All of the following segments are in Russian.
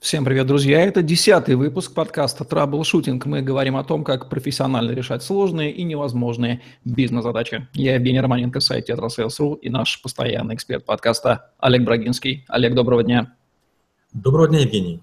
Всем привет, друзья! Это десятый выпуск подкаста «Troubleshooting». Мы говорим о том, как профессионально решать сложные и невозможные бизнес-задачи. Я Евгений Романенко, сайт «Tetrasales.ru» и наш постоянный эксперт подкаста Олег Брагинский. Олег, доброго дня! Доброго дня, Евгений!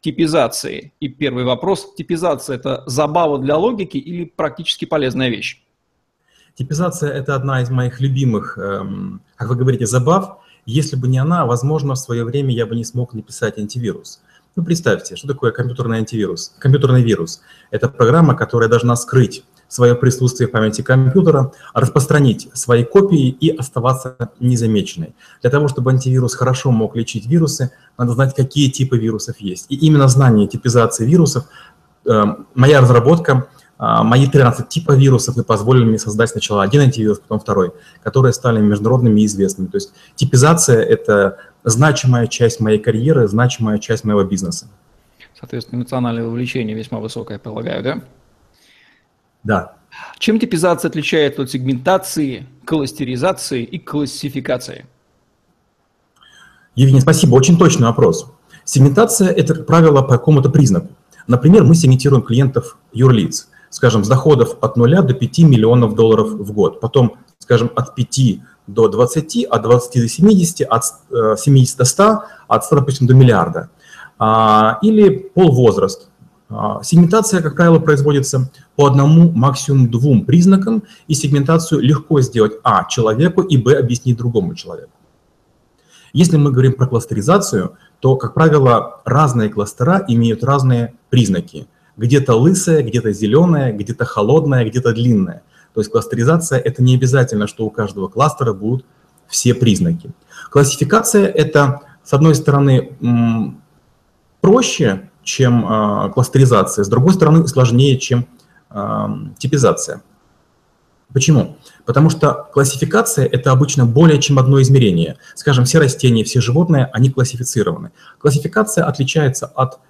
типизации. И первый вопрос. Типизация – это забава для логики или практически полезная вещь? Типизация – это одна из моих любимых, эм, как вы говорите, забав. Если бы не она, возможно, в свое время я бы не смог написать антивирус. Ну, представьте, что такое компьютерный антивирус? Компьютерный вирус – это программа, которая должна скрыть свое присутствие в памяти компьютера, распространить свои копии и оставаться незамеченной. Для того, чтобы антивирус хорошо мог лечить вирусы, надо знать, какие типы вирусов есть. И именно знание типизации вирусов, э, моя разработка а, мои 13 типов вирусов и позволили мне создать сначала один антивирус, потом второй, которые стали международными и известными. То есть типизация – это значимая часть моей карьеры, значимая часть моего бизнеса. Соответственно, эмоциональное вовлечение весьма высокое, полагаю, да? Да. Чем типизация отличается от сегментации, кластеризации и классификации? Евгений, спасибо. Очень точный вопрос. Сегментация – это, как правило, по какому-то признаку. Например, мы сегментируем клиентов юрлиц – скажем, с доходов от 0 до 5 миллионов долларов в год. Потом, скажем, от 5 до 20, от 20 до 70, от 70 э, до 100, от 100, допустим, до миллиарда. А, или полвозраст. А, сегментация, как правило, производится по одному, максимум двум признакам, и сегментацию легко сделать а. человеку и б. объяснить другому человеку. Если мы говорим про кластеризацию, то, как правило, разные кластера имеют разные признаки – где-то лысая, где-то зеленая, где-то холодная, где-то длинная. То есть кластеризация – это не обязательно, что у каждого кластера будут все признаки. Классификация – это, с одной стороны, проще, чем э, кластеризация, с другой стороны, сложнее, чем э, типизация. Почему? Потому что классификация – это обычно более чем одно измерение. Скажем, все растения, все животные, они классифицированы. Классификация отличается от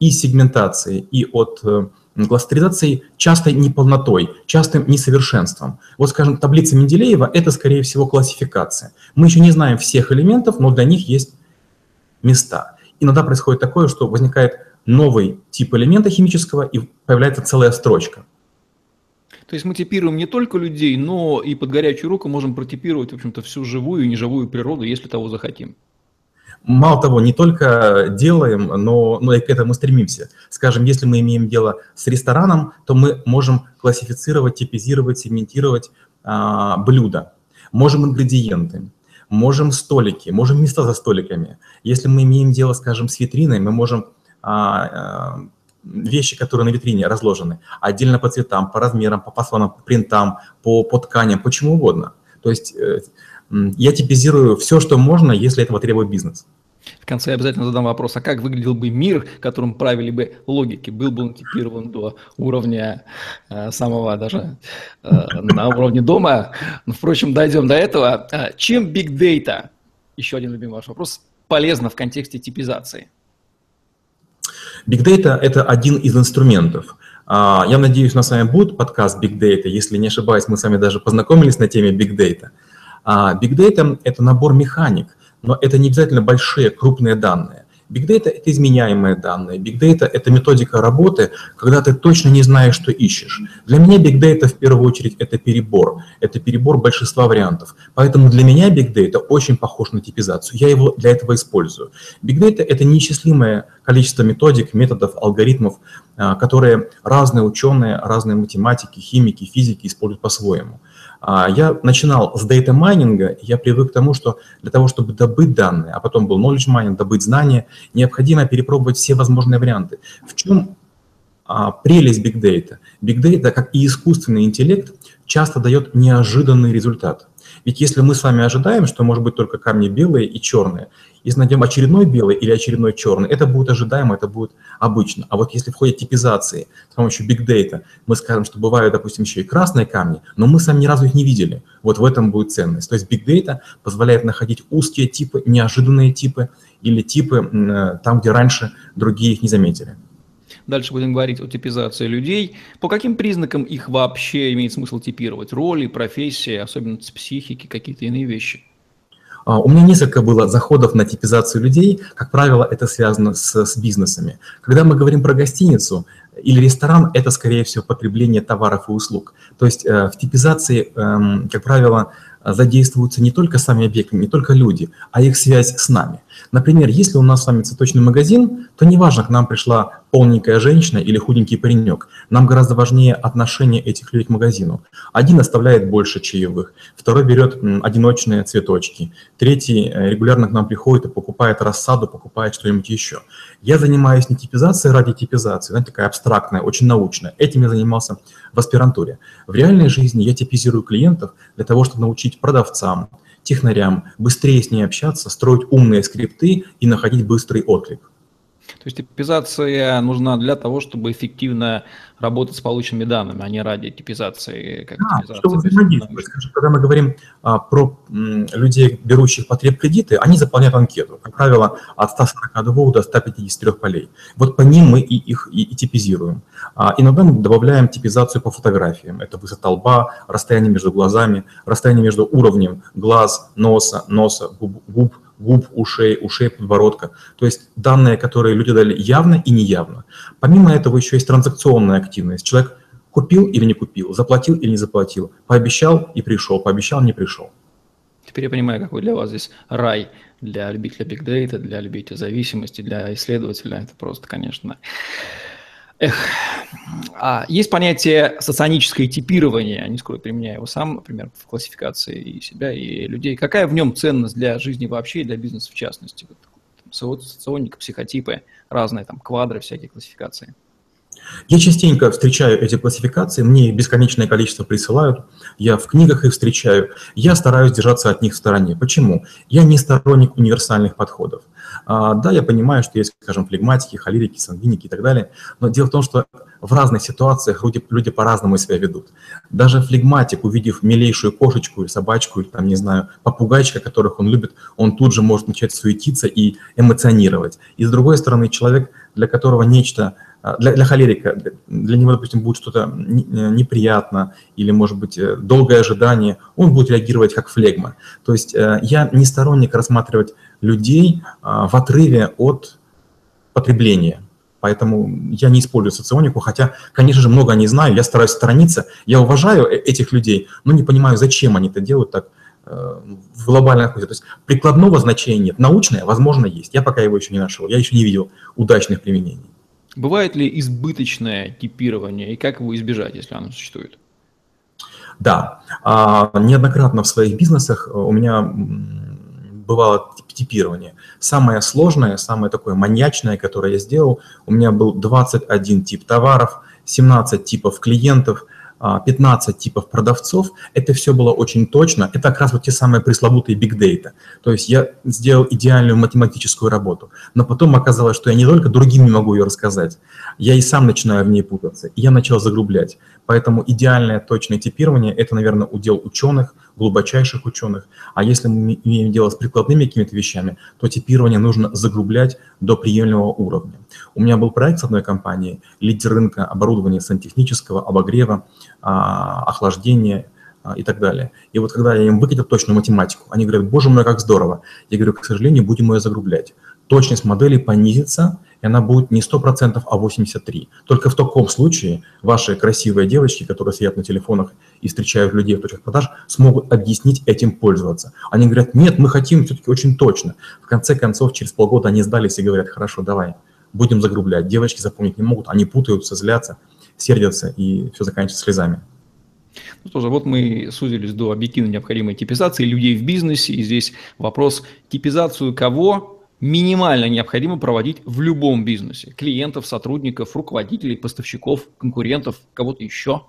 и сегментации, и от э, кластеризации частой неполнотой, частым несовершенством. Вот, скажем, таблица Менделеева – это, скорее всего, классификация. Мы еще не знаем всех элементов, но для них есть места. Иногда происходит такое, что возникает новый тип элемента химического, и появляется целая строчка. То есть мы типируем не только людей, но и под горячую руку можем протипировать, в общем-то, всю живую и неживую природу, если того захотим мало того, не только делаем, но, но и к этому стремимся. Скажем, если мы имеем дело с рестораном, то мы можем классифицировать, типизировать, сегментировать а, блюда, можем ингредиенты, можем столики, можем места за столиками. Если мы имеем дело, скажем, с витриной, мы можем а, а, вещи, которые на витрине разложены, отдельно по цветам, по размерам, по фасонам, по принтам, по, по тканям, по чему угодно. То есть э, я типизирую все, что можно, если этого требует бизнес. В конце я обязательно задам вопрос, а как выглядел бы мир, которым правили бы логики? Был бы он типирован до уровня э, самого даже э, на уровне дома? Но, впрочем, дойдем до этого. А, чем Big Data, еще один любимый ваш вопрос, полезно в контексте типизации? Big Data – это один из инструментов. А, я надеюсь, у нас с вами будет подкаст Big Data. Если не ошибаюсь, мы с вами даже познакомились на теме Big Data – а Big Data – это набор механик, но это не обязательно большие, крупные данные. Big Data – это изменяемые данные. Big Data – это методика работы, когда ты точно не знаешь, что ищешь. Для меня Big Data в первую очередь – это перебор. Это перебор большинства вариантов. Поэтому для меня Big Data очень похож на типизацию. Я его для этого использую. Big Data – это неисчислимое количество методик, методов, алгоритмов, а, которые разные ученые, разные математики, химики, физики используют по-своему. А, я начинал с дейта майнинга, я привык к тому, что для того, чтобы добыть данные, а потом был knowledge mining, добыть знания, необходимо перепробовать все возможные варианты. В чем а, прелесть? Big Data, как и искусственный интеллект, часто дает неожиданный результат. Ведь если мы с вами ожидаем, что может быть только камни белые и черные, если найдем очередной белый или очередной черный, это будет ожидаемо, это будет обычно. А вот если в ходе типизации с помощью big data мы скажем, что бывают, допустим, еще и красные камни, но мы сами ни разу их не видели, вот в этом будет ценность. То есть big data позволяет находить узкие типы, неожиданные типы или типы э, там, где раньше другие их не заметили. Дальше будем говорить о типизации людей. По каким признакам их вообще имеет смысл типировать? Роли, профессии, особенности психики, какие-то иные вещи? А, у меня несколько было заходов на типизацию людей. Как правило, это связано с, с бизнесами. Когда мы говорим про гостиницу или ресторан, это, скорее всего, потребление товаров и услуг. То есть э, в типизации, э, как правило, задействуются не только сами объекты, не только люди, а их связь с нами. Например, если у нас с вами цветочный магазин, то неважно, к нам пришла полненькая женщина или худенький паренек. Нам гораздо важнее отношение этих людей к магазину. Один оставляет больше чаевых, второй берет одиночные цветочки, третий э, регулярно к нам приходит и покупает рассаду, покупает что-нибудь еще. Я занимаюсь не типизацией ради типизации, знаете, такая абстрактная, очень научная. Этим я занимался в аспирантуре. В реальной жизни я типизирую клиентов для того, чтобы научить продавцам, технарям быстрее с ней общаться, строить умные скрипты и находить быстрый отклик. То есть типизация нужна для того, чтобы эффективно работать с полученными данными, а не ради типизации. Как да, типизация чтобы взаимодействовать. Когда мы говорим а, про м, людей, берущих потреб кредиты, они заполняют анкету. Как правило, от 142 до 153 полей. Вот по ним мы и их и, и типизируем. А, иногда мы добавляем типизацию по фотографиям. Это высота лба, расстояние между глазами, расстояние между уровнем глаз, носа, носа, губ, губ губ, ушей, ушей, подбородка. То есть данные, которые люди дали явно и неявно. Помимо этого еще есть транзакционная активность. Человек купил или не купил, заплатил или не заплатил, пообещал и пришел, пообещал, не пришел. Теперь я понимаю, какой для вас здесь рай для любителя Data, для любителя зависимости, для исследователя. Это просто, конечно, Эх, а есть понятие соционическое типирование, не скрою, применяю его сам, например, в классификации и себя, и людей. Какая в нем ценность для жизни вообще и для бизнеса в частности? Вот, соционика, психотипы, разные там квадры, всякие классификации. Я частенько встречаю эти классификации, мне бесконечное количество присылают, я в книгах их встречаю, я стараюсь держаться от них в стороне. Почему? Я не сторонник универсальных подходов. А, да, я понимаю, что есть, скажем, флегматики, холерики, сангвиники и так далее, но дело в том, что в разных ситуациях люди, люди по-разному себя ведут. Даже флегматик, увидев милейшую кошечку или собачку, или там, не знаю, попугайчика, которых он любит, он тут же может начать суетиться и эмоционировать. И с другой стороны, человек, для которого нечто для, для холерика, для него, допустим, будет что-то э, неприятно или, может быть, э, долгое ожидание, он будет реагировать как флегма. То есть э, я не сторонник рассматривать людей а, в отрыве от потребления. Поэтому я не использую соционику, хотя, конечно же, много не знаю, я стараюсь сторониться, я уважаю этих людей, но не понимаю, зачем они это делают так в глобальном смысле. То есть прикладного значения нет, научное, возможно, есть. Я пока его еще не нашел, я еще не видел удачных применений. Бывает ли избыточное типирование и как его избежать, если оно существует? Да, а, неоднократно в своих бизнесах у меня бывало типирование. Самое сложное, самое такое маньячное, которое я сделал, у меня был 21 тип товаров, 17 типов клиентов, 15 а, типов продавцов, это все было очень точно. Это как раз вот те самые пресловутые big data. То есть я сделал идеальную математическую работу. Но потом оказалось, что я не только другим не могу ее рассказать, я и сам начинаю в ней путаться. И я начал загрублять. Поэтому идеальное точное типирование – это, наверное, удел ученых, глубочайших ученых. А если мы имеем дело с прикладными какими-то вещами, то типирование нужно загрублять до приемлемого уровня. У меня был проект с одной компанией, лидер рынка оборудования сантехнического, обогрева, а, охлаждения а, и так далее. И вот когда я им выкатил точную математику, они говорят, боже мой, как здорово. Я говорю, к сожалению, будем ее загрублять. Точность модели понизится, и она будет не 100%, а 83%. Только в таком случае ваши красивые девочки, которые сидят на телефонах и встречают людей в точках продаж, смогут объяснить этим пользоваться. Они говорят, нет, мы хотим все-таки очень точно. В конце концов, через полгода они сдались и говорят, хорошо, давай, будем загрублять. Девочки запомнить не могут, они путаются, злятся, сердятся, и все заканчивается слезами. Ну, тоже вот мы сузились до объективно необходимой типизации людей в бизнесе, и здесь вопрос типизацию кого минимально необходимо проводить в любом бизнесе. Клиентов, сотрудников, руководителей, поставщиков, конкурентов, кого-то еще.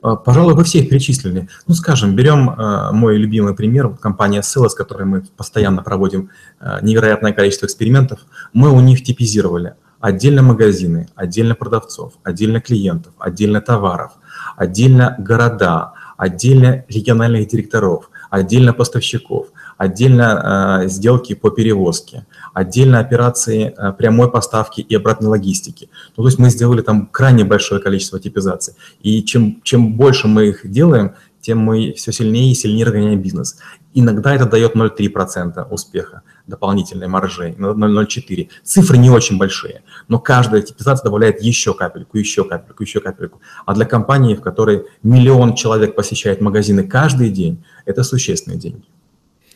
А, пожалуй, вы все их перечислили. Ну, скажем, берем э, мой любимый пример, компания Sales, с которой мы постоянно проводим э, невероятное количество экспериментов. Мы у них типизировали отдельно магазины, отдельно продавцов, отдельно клиентов, отдельно товаров, отдельно города, отдельно региональных директоров, отдельно поставщиков, отдельно э, сделки по перевозке, отдельно операции э, прямой поставки и обратной логистики. Ну, то есть мы сделали там крайне большое количество типизаций. И чем, чем больше мы их делаем, тем мы все сильнее и сильнее разгоняем бизнес. Иногда это дает 0,3% успеха дополнительной маржи, 0,04. Цифры не очень большие, но каждая типизация добавляет еще капельку, еще капельку, еще капельку. А для компании, в которой миллион человек посещает магазины каждый день, это существенные деньги.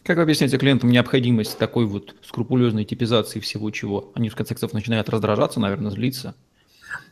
Как вы объясняете клиентам необходимость такой вот скрупулезной типизации всего чего? Они в конце концов начинают раздражаться, наверное, злиться.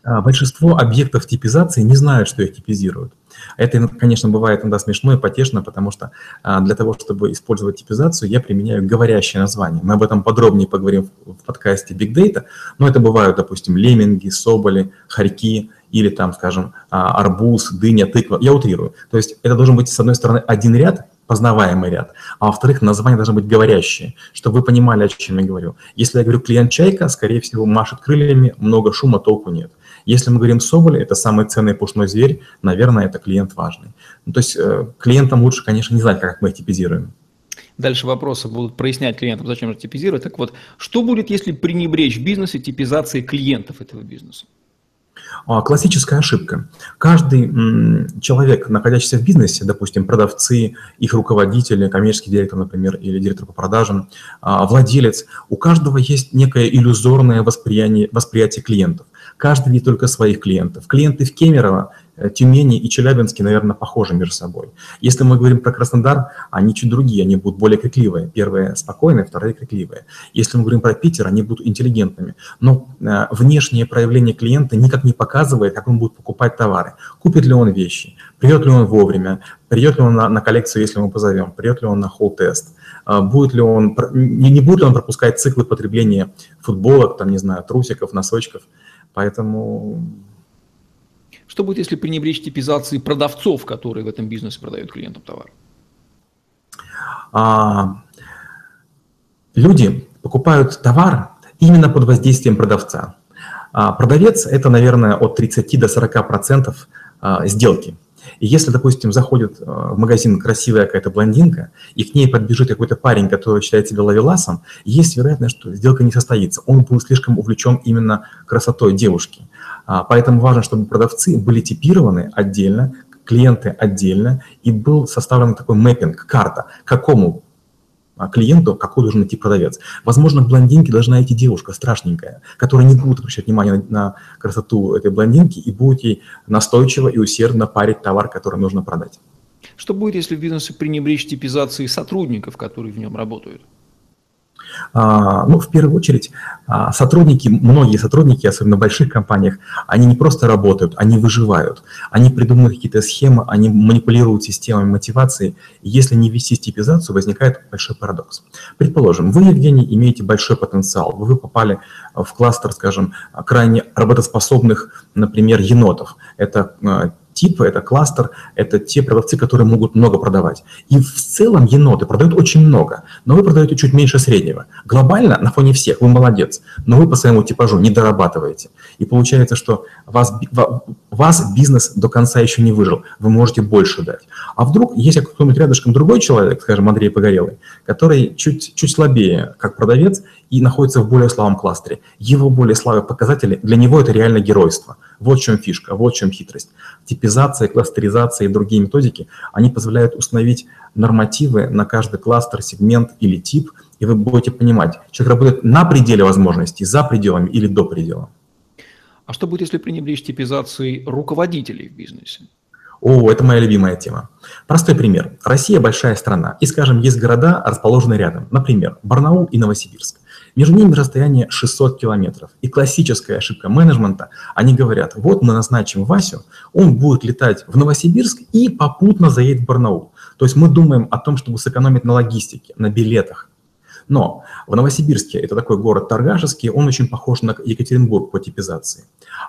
А, большинство объектов типизации не знают, что их типизируют. Это, конечно, бывает иногда смешно и потешно, потому что а, для того, чтобы использовать типизацию, я применяю говорящее название. Мы об этом подробнее поговорим в подкасте Big Data, но это бывают, допустим, лемминги, соболи, хорьки или там, скажем, а, арбуз, дыня, тыква. Я утрирую. То есть это должен быть, с одной стороны, один ряд, познаваемый ряд, а во-вторых, название должно быть говорящее, чтобы вы понимали, о чем я говорю. Если я говорю клиент чайка, скорее всего, машет крыльями, много шума, толку нет. Если мы говорим соболь, это самый ценный пушной зверь, наверное, это клиент важный. Ну, то есть э, клиентам лучше, конечно, не знать, как мы их типизируем. Дальше вопросы будут прояснять клиентам, зачем же типизировать. Так вот, что будет, если пренебречь в бизнесе типизацией клиентов этого бизнеса? А, классическая ошибка. Каждый человек, находящийся в бизнесе, допустим, продавцы, их руководители, коммерческий директор, например, или директор по продажам, а, владелец, у каждого есть некое иллюзорное восприятие, восприятие клиентов. Каждый видит только своих клиентов. Клиенты в Кемерово Тюмени и Челябинске, наверное, похожи между собой. Если мы говорим про Краснодар, они чуть другие, они будут более крикливые. Первые спокойные, вторые крикливые. Если мы говорим про Питер, они будут интеллигентными. Но э, внешнее проявление клиента никак не показывает, как он будет покупать товары. Купит ли он вещи, придет ли он вовремя, придет ли он на, на коллекцию, если мы позовем, придет ли он на холл-тест, э, будет ли он, не, не будет ли он пропускать циклы потребления футболок, там, не знаю, трусиков, носочков. Поэтому что будет, если пренебречь типизацией продавцов, которые в этом бизнесе продают клиентам товар? А, люди покупают товар именно под воздействием продавца. А, продавец – это, наверное, от 30 до 40 процентов а, сделки. И если, допустим, заходит в магазин красивая какая-то блондинка, и к ней подбежит какой-то парень, который считает себя ловеласом, есть вероятность, что сделка не состоится. Он будет слишком увлечен именно красотой девушки. А, поэтому важно, чтобы продавцы были типированы отдельно, клиенты отдельно, и был составлен такой мэппинг, карта, какому а, клиенту, какой должен найти продавец. Возможно, блондинки должна найти девушка страшненькая, которая не будет обращать внимание на, на красоту этой блондинки и будет ей настойчиво и усердно парить товар, который нужно продать. Что будет, если в бизнесе пренебречь типизацией сотрудников, которые в нем работают? А, ну, в первую очередь, а, сотрудники, многие сотрудники, особенно в больших компаниях, они не просто работают, они выживают. Они придумывают какие-то схемы, они манипулируют системами мотивации. Если не ввести стипизацию, возникает большой парадокс. Предположим, вы, Евгений, имеете большой потенциал. Вы попали в кластер, скажем, крайне работоспособных, например, енотов. Это типы, это кластер, это те продавцы, которые могут много продавать. И в целом еноты продают очень много, но вы продаете чуть меньше среднего. Глобально, на фоне всех, вы молодец, но вы по своему типажу не дорабатываете. И получается, что вас, вас бизнес до конца еще не выжил, вы можете больше дать. А вдруг есть какой-нибудь рядышком другой человек, скажем, Андрей Погорелый, который чуть, чуть слабее как продавец и находится в более слабом кластере. Его более слабые показатели, для него это реально геройство. Вот в чем фишка, вот в чем хитрость типизация, кластеризация и другие методики, они позволяют установить нормативы на каждый кластер, сегмент или тип, и вы будете понимать, человек работает на пределе возможностей, за пределами или до предела. А что будет, если пренебречь типизацией руководителей в бизнесе? О, это моя любимая тема. Простой пример. Россия большая страна, и, скажем, есть города, расположенные рядом. Например, Барнаул и Новосибирск. Между ними расстояние 600 километров. И классическая ошибка менеджмента, они говорят, вот мы назначим Васю, он будет летать в Новосибирск и попутно заедет в Барнаул. То есть мы думаем о том, чтобы сэкономить на логистике, на билетах. Но в Новосибирске, это такой город торгашеский, он очень похож на Екатеринбург по типизации.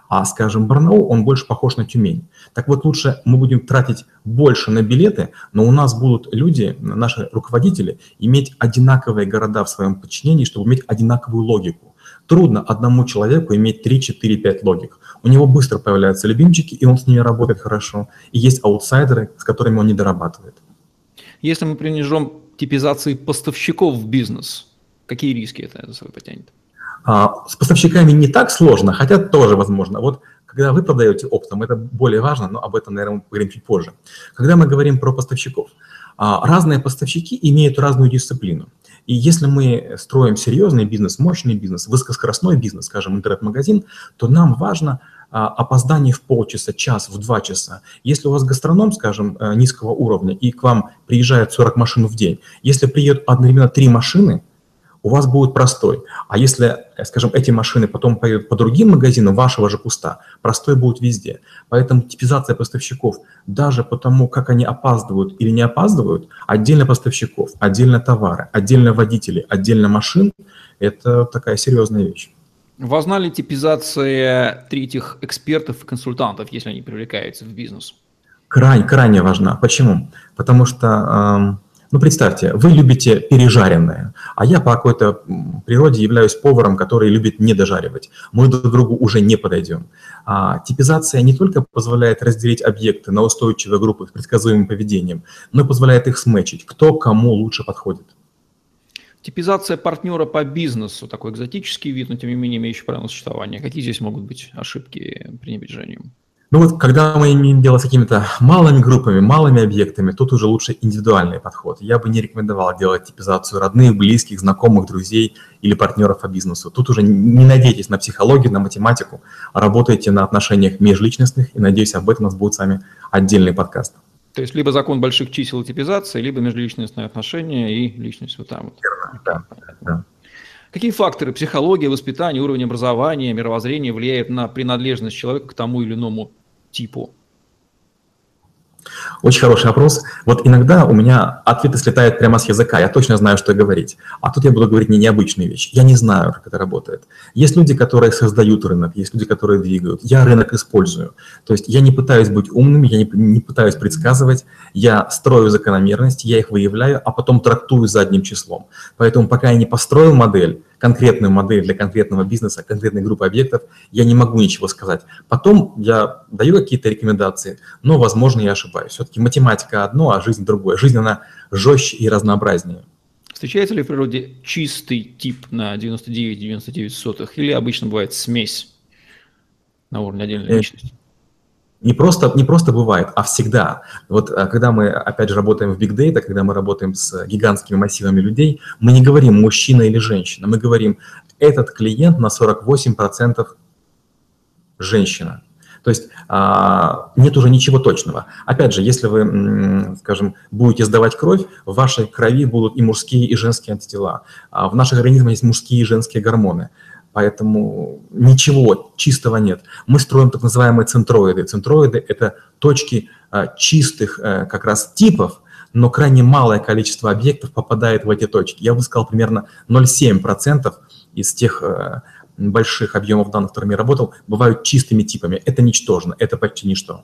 А, скажем, Барнаул, он больше похож на Тюмень. Так вот, лучше мы будем тратить больше на билеты, но у нас будут люди, наши руководители, иметь одинаковые города в своем подчинении, чтобы иметь одинаковую логику. Трудно одному человеку иметь 3, 4, 5 логик. У него быстро появляются любимчики, и он с ними работает хорошо. И есть аутсайдеры, с которыми он не дорабатывает. Если мы принижем типизации поставщиков в бизнес, какие риски это за собой потянет? А, с поставщиками не так сложно, хотя тоже возможно. Вот когда вы продаете оптом, это более важно, но об этом, наверное, мы поговорим чуть позже. Когда мы говорим про поставщиков, а, разные поставщики имеют разную дисциплину. И если мы строим серьезный бизнес, мощный бизнес, высокоскоростной бизнес, скажем, интернет-магазин, то нам важно а, опоздание в полчаса, час, в два часа. Если у вас гастроном, скажем, э, низкого уровня, и к вам приезжает 40 машин в день, если приедут одновременно три машины, у вас будет простой. А если, э, скажем, эти машины потом поедут по другим магазинам вашего же куста, простой будет везде. Поэтому типизация поставщиков, даже по тому, как они опаздывают или не опаздывают, отдельно поставщиков, отдельно товары, отдельно водители, отдельно машин, это такая серьезная вещь. Важна ли типизация третьих экспертов и консультантов, если они привлекаются в бизнес? Крайне, крайне важна. Почему? Потому что ну, представьте, вы любите пережаренное, а я по какой-то природе являюсь поваром, который любит недожаривать. Мы друг другу уже не подойдем. А типизация не только позволяет разделить объекты на устойчивые группы с предсказуемым поведением, но и позволяет их сметчить, кто кому лучше подходит. Типизация партнера по бизнесу, такой экзотический вид, но тем не менее имеющий правильное существование. Какие здесь могут быть ошибки пренебрежением? Ну вот, когда мы имеем дело с какими-то малыми группами, малыми объектами, тут уже лучше индивидуальный подход. Я бы не рекомендовал делать типизацию родных, близких, знакомых, друзей или партнеров по бизнесу. Тут уже не надейтесь на психологию, на математику, а работайте на отношениях межличностных, и надеюсь, об этом у нас будет с вами отдельный подкаст. То есть либо закон больших чисел и типизации, либо межличностные отношения и личность вот там вот. Верно, да, да. Какие факторы психология, воспитание, уровень образования, мировоззрения влияют на принадлежность человека к тому или иному типу? Очень хороший вопрос. Вот иногда у меня ответы слетают прямо с языка, я точно знаю, что говорить. А тут я буду говорить не необычные вещи. Я не знаю, как это работает. Есть люди, которые создают рынок, есть люди, которые двигают. Я рынок использую. То есть я не пытаюсь быть умным, я не, не пытаюсь предсказывать, я строю закономерности, я их выявляю, а потом трактую задним числом. Поэтому пока я не построил модель, конкретную модель для конкретного бизнеса, конкретной группы объектов, я не могу ничего сказать. Потом я даю какие-то рекомендации, но, возможно, я ошибаюсь. Все-таки математика одно, а жизнь другое. Жизнь, она жестче и разнообразнее. Встречается ли в природе чистый тип на 99-99 или обычно бывает смесь на уровне отдельной э, личности? Не просто, не просто бывает, а всегда. Вот а, когда мы, опять же, работаем в Big Data, когда мы работаем с гигантскими массивами людей, мы не говорим мужчина или женщина, мы говорим, этот клиент на 48% женщина. То есть а, нет уже ничего точного. Опять же, если вы, скажем, будете сдавать кровь, в вашей крови будут и мужские, и женские антитела. А в наших организмах есть мужские и женские гормоны. Поэтому ничего чистого нет. Мы строим так называемые центроиды. Центроиды – это точки а, чистых а, как раз типов, но крайне малое количество объектов попадает в эти точки. Я бы сказал, примерно 0,7% из тех а, больших объемов данных, которыми я работал, бывают чистыми типами. Это ничтожно, это почти ничто.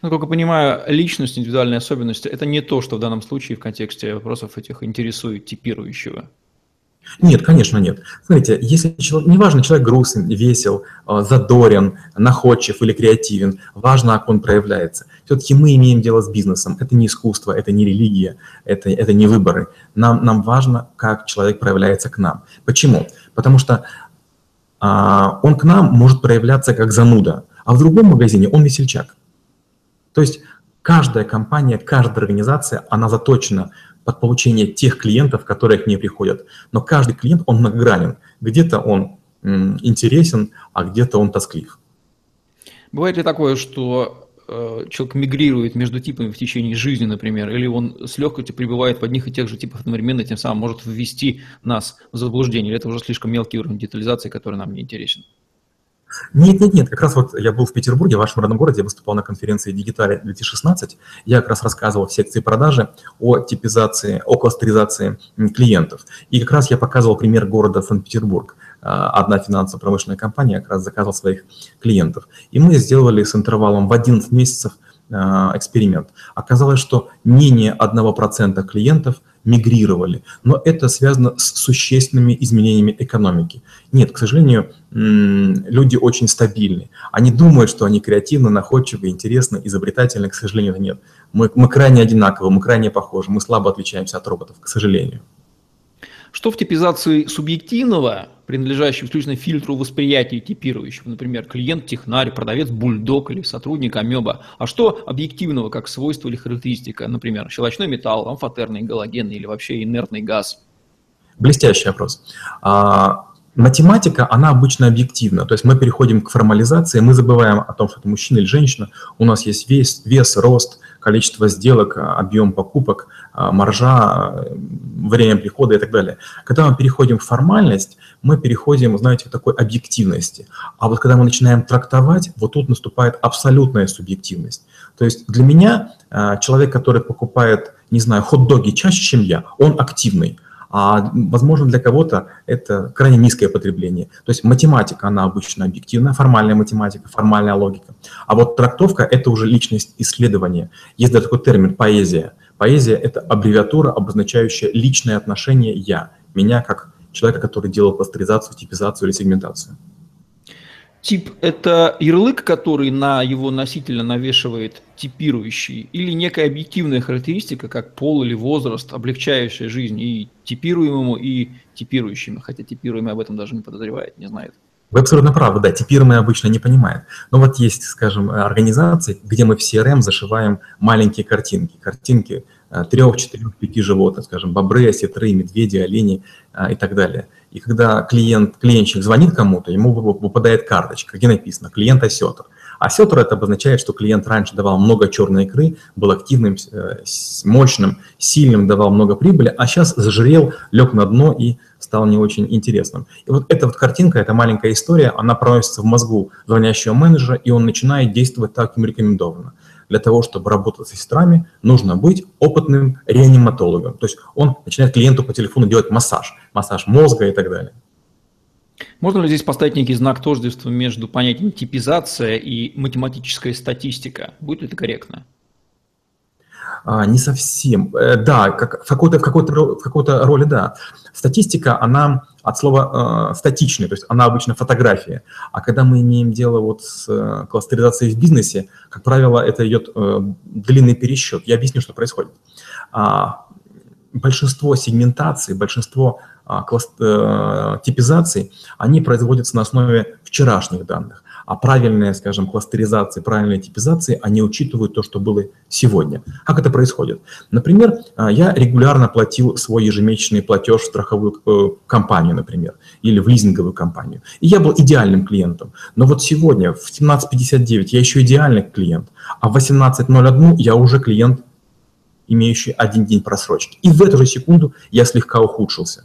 Насколько понимаю, личность, индивидуальные особенности – это не то, что в данном случае в контексте вопросов этих интересует типирующего. Нет, конечно, нет. Смотрите, если человек, неважно, человек грустный, весел, э, задорен, находчив или креативен, важно, как он проявляется. Все-таки мы имеем дело с бизнесом. Это не искусство, это не религия, это, это не выборы. Нам, нам важно, как человек проявляется к нам. Почему? Потому что а, он к нам может проявляться как зануда, а в другом магазине он весельчак. То есть каждая компания, каждая организация, она заточена под получение тех клиентов, которые к ней приходят. Но каждый клиент, он многогранен. Где-то он интересен, а где-то он тосклив. Бывает ли такое, что э, человек мигрирует между типами в течение жизни, например, или он с легкостью прибывает в одних и тех же типах одновременно, тем самым может ввести нас в заблуждение, или это уже слишком мелкий уровень детализации, который нам не интересен? Нет, нет, нет. Как раз вот я был в Петербурге, в вашем родном городе, я выступал на конференции Digitale 2016. Я как раз рассказывал в секции продажи о типизации, о кластеризации клиентов. И как раз я показывал пример города Санкт-Петербург. А, одна финансово-промышленная компания как раз заказывала своих клиентов. И мы сделали с интервалом в 11 месяцев а, эксперимент. Оказалось, что менее 1% клиентов мигрировали, но это связано с существенными изменениями экономики. Нет, к сожалению, люди очень стабильны. Они думают, что они креативны, находчивы, интересны, изобретательны. К сожалению, нет. Мы, мы крайне одинаковы, мы крайне похожи, мы слабо отличаемся от роботов, к сожалению. Что в типизации субъективного, принадлежащего исключительно фильтру восприятия типирующего, например, клиент-технарь, продавец бульдог или сотрудник амеба, а что объективного, как свойство или характеристика, например, щелочной металл, амфотерный, галогенный или вообще инертный газ? Блестящий вопрос. А, математика, она обычно объективна, то есть мы переходим к формализации, мы забываем о том, что это мужчина или женщина, у нас есть вес, вес рост, количество сделок, объем покупок, маржа, время прихода и так далее. Когда мы переходим в формальность, мы переходим, знаете, к такой объективности. А вот когда мы начинаем трактовать, вот тут наступает абсолютная субъективность. То есть для меня а, человек, который покупает, не знаю, хот-доги чаще, чем я, он активный. А, возможно, для кого-то это крайне низкое потребление. То есть математика, она обычно объективная, формальная математика, формальная логика. А вот трактовка – это уже личность исследования. Есть даже такой термин «поэзия». Поэзия – это аббревиатура, обозначающая личное отношение «я», меня как человека, который делал кластеризацию, типизацию или сегментацию. Тип – это ярлык, который на его носителя навешивает типирующий, или некая объективная характеристика, как пол или возраст, облегчающая жизнь и типируемому, и типирующему, хотя типируемый об этом даже не подозревает, не знает. Вы абсолютно правы, да, типируемый обычно не понимает. Но вот есть, скажем, организации, где мы в CRM зашиваем маленькие картинки, картинки Э, трех, четырех, пяти животных, скажем, бобры, осетры, медведи, олени э, и так далее. И когда клиент, клиентчик звонит кому-то, ему выпадает карточка, где написано «клиент осетр». Осетр – это обозначает, что клиент раньше давал много черной икры, был активным, э, мощным, сильным, давал много прибыли, а сейчас зажирел, лег на дно и стал не очень интересным. И вот эта вот картинка, эта маленькая история, она проносится в мозгу звонящего менеджера, и он начинает действовать так, как ему рекомендовано для того, чтобы работать с сестрами, нужно быть опытным реаниматологом. То есть он начинает клиенту по телефону делать массаж, массаж мозга и так далее. Можно ли здесь поставить некий знак тождества между понятием типизация и математическая статистика? Будет ли это корректно? А, не совсем. Э, да, как, в какой-то в какой в какой роли, да. Статистика, она от слова э, статичный, то есть она обычно фотография. А когда мы имеем дело вот с э, кластеризацией в бизнесе, как правило, это идет э, длинный пересчет. Я объясню, что происходит. А, большинство сегментаций, большинство а, класс, э, типизаций, они производятся на основе вчерашних данных а правильная, скажем, кластеризация, правильная типизация, они учитывают то, что было сегодня. Как это происходит? Например, а, я регулярно платил свой ежемесячный платеж в страховую э, компанию, например, или в лизинговую компанию. И я был идеальным клиентом. Но вот сегодня в 17.59 я еще идеальный клиент, а в 18.01 я уже клиент, имеющий один день просрочки. И в эту же секунду я слегка ухудшился.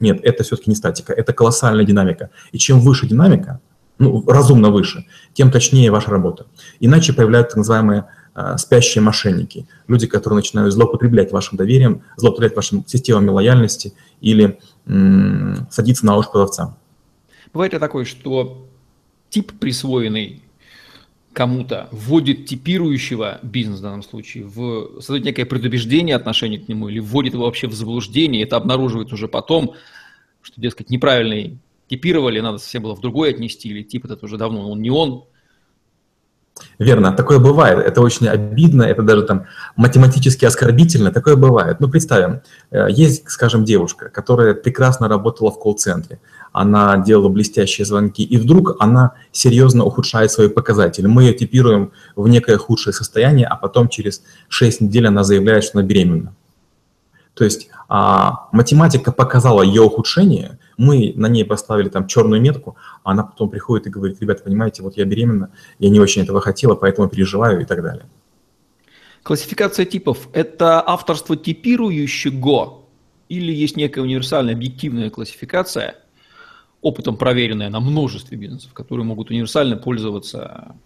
Нет, это все-таки не статика, это колоссальная динамика. И чем выше динамика, ну, разумно выше, тем точнее ваша работа. Иначе появляются так называемые э, спящие мошенники, люди, которые начинают злоупотреблять вашим доверием, злоупотреблять вашими системами лояльности или садиться на ложь продавца. Бывает ли такое, что тип, присвоенный кому-то, вводит типирующего бизнес в данном случае, в, создает некое предубеждение отношения к нему или вводит его вообще в заблуждение, это обнаруживается уже потом, что, дескать, неправильный типировали, надо совсем было в другой отнести, или тип этот уже давно, он не он. Верно, такое бывает. Это очень обидно, это даже там математически оскорбительно, такое бывает. Ну, представим, э, есть, скажем, девушка, которая прекрасно работала в колл-центре, она делала блестящие звонки, и вдруг она серьезно ухудшает свои показатели. Мы ее типируем в некое худшее состояние, а потом через 6 недель она заявляет, что она беременна. То есть а, математика показала ее ухудшение, мы на ней поставили там черную метку, а она потом приходит и говорит, ребята, понимаете, вот я беременна, я не очень этого хотела, поэтому переживаю и так далее. Классификация типов – это авторство типирующего или есть некая универсальная объективная классификация, опытом проверенная на множестве бизнесов, которые могут универсально пользоваться?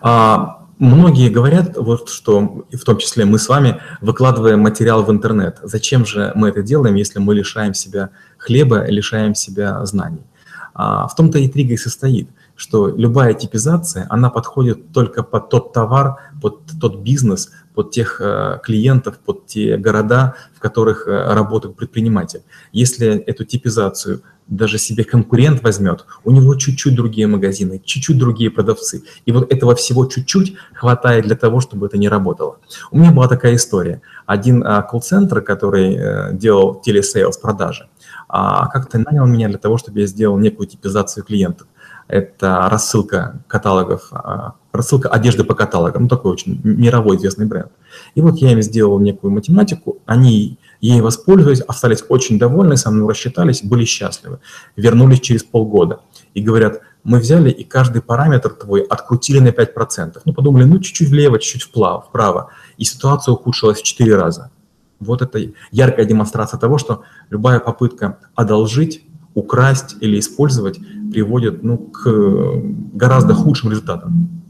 А, многие говорят, вот что, в том числе мы с вами, выкладываем материал в интернет. Зачем же мы это делаем, если мы лишаем себя хлеба, лишаем себя знаний? А, в том-то и интрига и состоит – что любая типизация, она подходит только под тот товар, под тот бизнес, под тех э, клиентов, под те города, в которых э, работает предприниматель. Если эту типизацию даже себе конкурент возьмет, у него чуть-чуть другие магазины, чуть-чуть другие продавцы. И вот этого всего чуть-чуть хватает для того, чтобы это не работало. У меня была такая история. Один э, колл-центр, который э, делал телесейлс продажи, э, как-то нанял меня для того, чтобы я сделал некую типизацию клиентов это рассылка каталогов, а, рассылка одежды по каталогам, ну такой очень мировой известный бренд. И вот я им сделал некую математику, они ей воспользовались, остались очень довольны, со мной рассчитались, были счастливы. Вернулись через полгода и говорят, мы взяли и каждый параметр твой открутили на 5%. Ну, подумали, ну, чуть-чуть влево, чуть-чуть вправо, вправо. И ситуация ухудшилась в 4 раза. Вот это яркая демонстрация того, что любая попытка одолжить украсть или использовать приводит ну, к гораздо худшим результатам.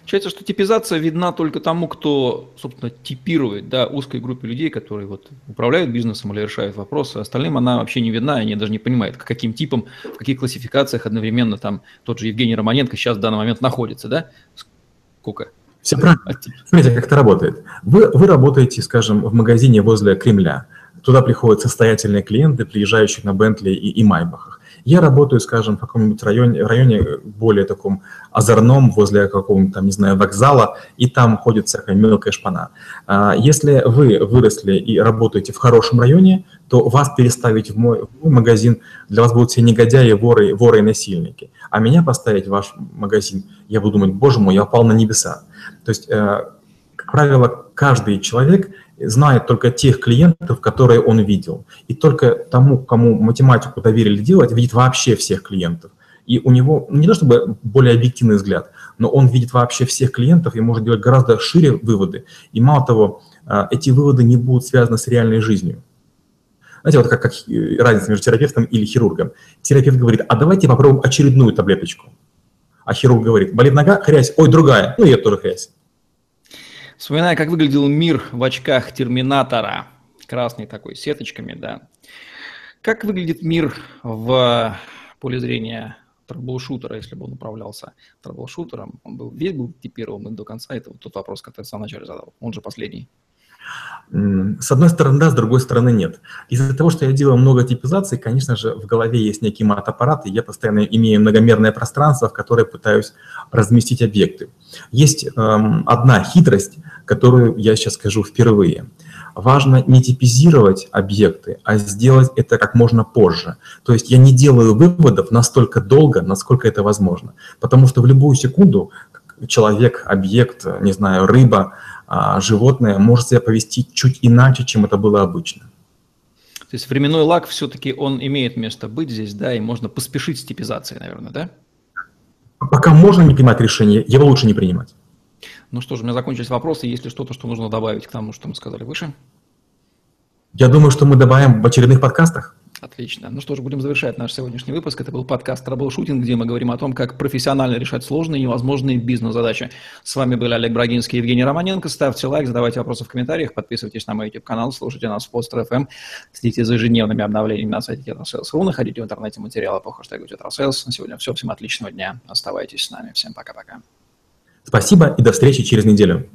Получается, что типизация видна только тому, кто, собственно, типирует, да, узкой группе людей, которые вот управляют бизнесом или решают вопросы. Остальным она вообще не видна, и они даже не понимают, к каким типам, в каких классификациях одновременно там тот же Евгений Романенко сейчас в данный момент находится, да? Сколько? Все правильно. Смотрите, как это работает. Вы, вы работаете, скажем, в магазине возле Кремля. Туда приходят состоятельные клиенты, приезжающие на Бентли и, и Майбахах. Я работаю, скажем, в каком-нибудь районе, районе более таком озорном, возле какого-нибудь не знаю, вокзала, и там ходит всякая мелкая шпана. А, если вы выросли и работаете в хорошем районе, то вас переставить в мой, в мой магазин, для вас будут все негодяи, воры, воры и насильники. А меня поставить в ваш магазин, я буду думать, боже мой, я упал на небеса. То есть, э, как правило, каждый человек знает только тех клиентов, которые он видел. И только тому, кому математику доверили делать, видит вообще всех клиентов. И у него не то чтобы более объективный взгляд, но он видит вообще всех клиентов и может делать гораздо шире выводы. И мало того, а, эти выводы не будут связаны с реальной жизнью. Знаете, вот как, как разница между терапевтом или хирургом. Терапевт говорит, а давайте попробуем очередную таблеточку. А хирург говорит, болит нога, хрясь, ой, другая, ну это тоже хрясь. Вспоминаю, как выглядел мир в очках Терминатора. Красный такой, сеточками, да. Как выглядит мир в поле зрения troubleshooter а, если бы он управлялся troubleshooter ом? Он был весь был типирован до конца. Это вот тот вопрос, который я в самом начале задал. Он же последний. С одной стороны, да, с другой стороны, нет. Из-за того, что я делаю много типизаций, конечно же, в голове есть некий мат-аппарат, и я постоянно имею многомерное пространство, в которое пытаюсь разместить объекты. Есть эм, одна хитрость, которую я сейчас скажу впервые. Важно не типизировать объекты, а сделать это как можно позже. То есть я не делаю выводов настолько долго, насколько это возможно. Потому что в любую секунду человек, объект, не знаю, рыба – животное может себя повести чуть иначе, чем это было обычно. То есть временной лак все-таки он имеет место быть здесь, да, и можно поспешить с типизацией, наверное, да? Пока можно не принимать решение, его лучше не принимать. Ну что ж, у меня закончились вопросы. Есть ли что-то, что нужно добавить к тому, что мы сказали выше? Я думаю, что мы добавим в очередных подкастах. Отлично. Ну что ж, будем завершать наш сегодняшний выпуск. Это был подкаст «Траблшутинг», где мы говорим о том, как профессионально решать сложные и невозможные бизнес-задачи. С вами были Олег Брагинский и Евгений Романенко. Ставьте лайк, задавайте вопросы в комментариях, подписывайтесь на мой YouTube-канал, слушайте нас в Постер FM, следите за ежедневными обновлениями на сайте Tetrasales.ru, находите в интернете материалы по хэштегу Tetrasales. На сегодня все. Всем отличного дня. Оставайтесь с нами. Всем пока-пока. Спасибо и до встречи через неделю.